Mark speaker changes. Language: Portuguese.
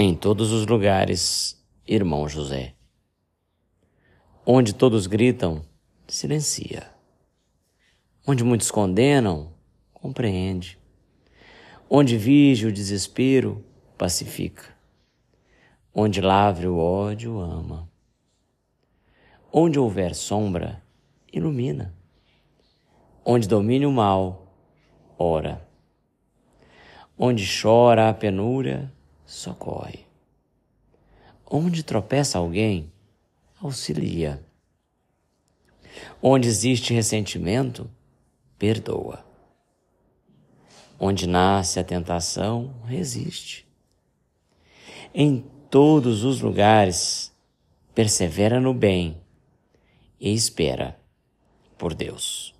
Speaker 1: em todos os lugares, irmão José. Onde todos gritam, silencia. Onde muitos condenam, compreende. Onde vige o desespero, pacifica. Onde lavre o ódio, ama. Onde houver sombra, ilumina. Onde domine o mal, ora. Onde chora a penúria, socorre. Onde tropeça alguém, auxilia. Onde existe ressentimento, perdoa. Onde nasce a tentação, resiste. Em todos os lugares, persevera no bem e espera por Deus.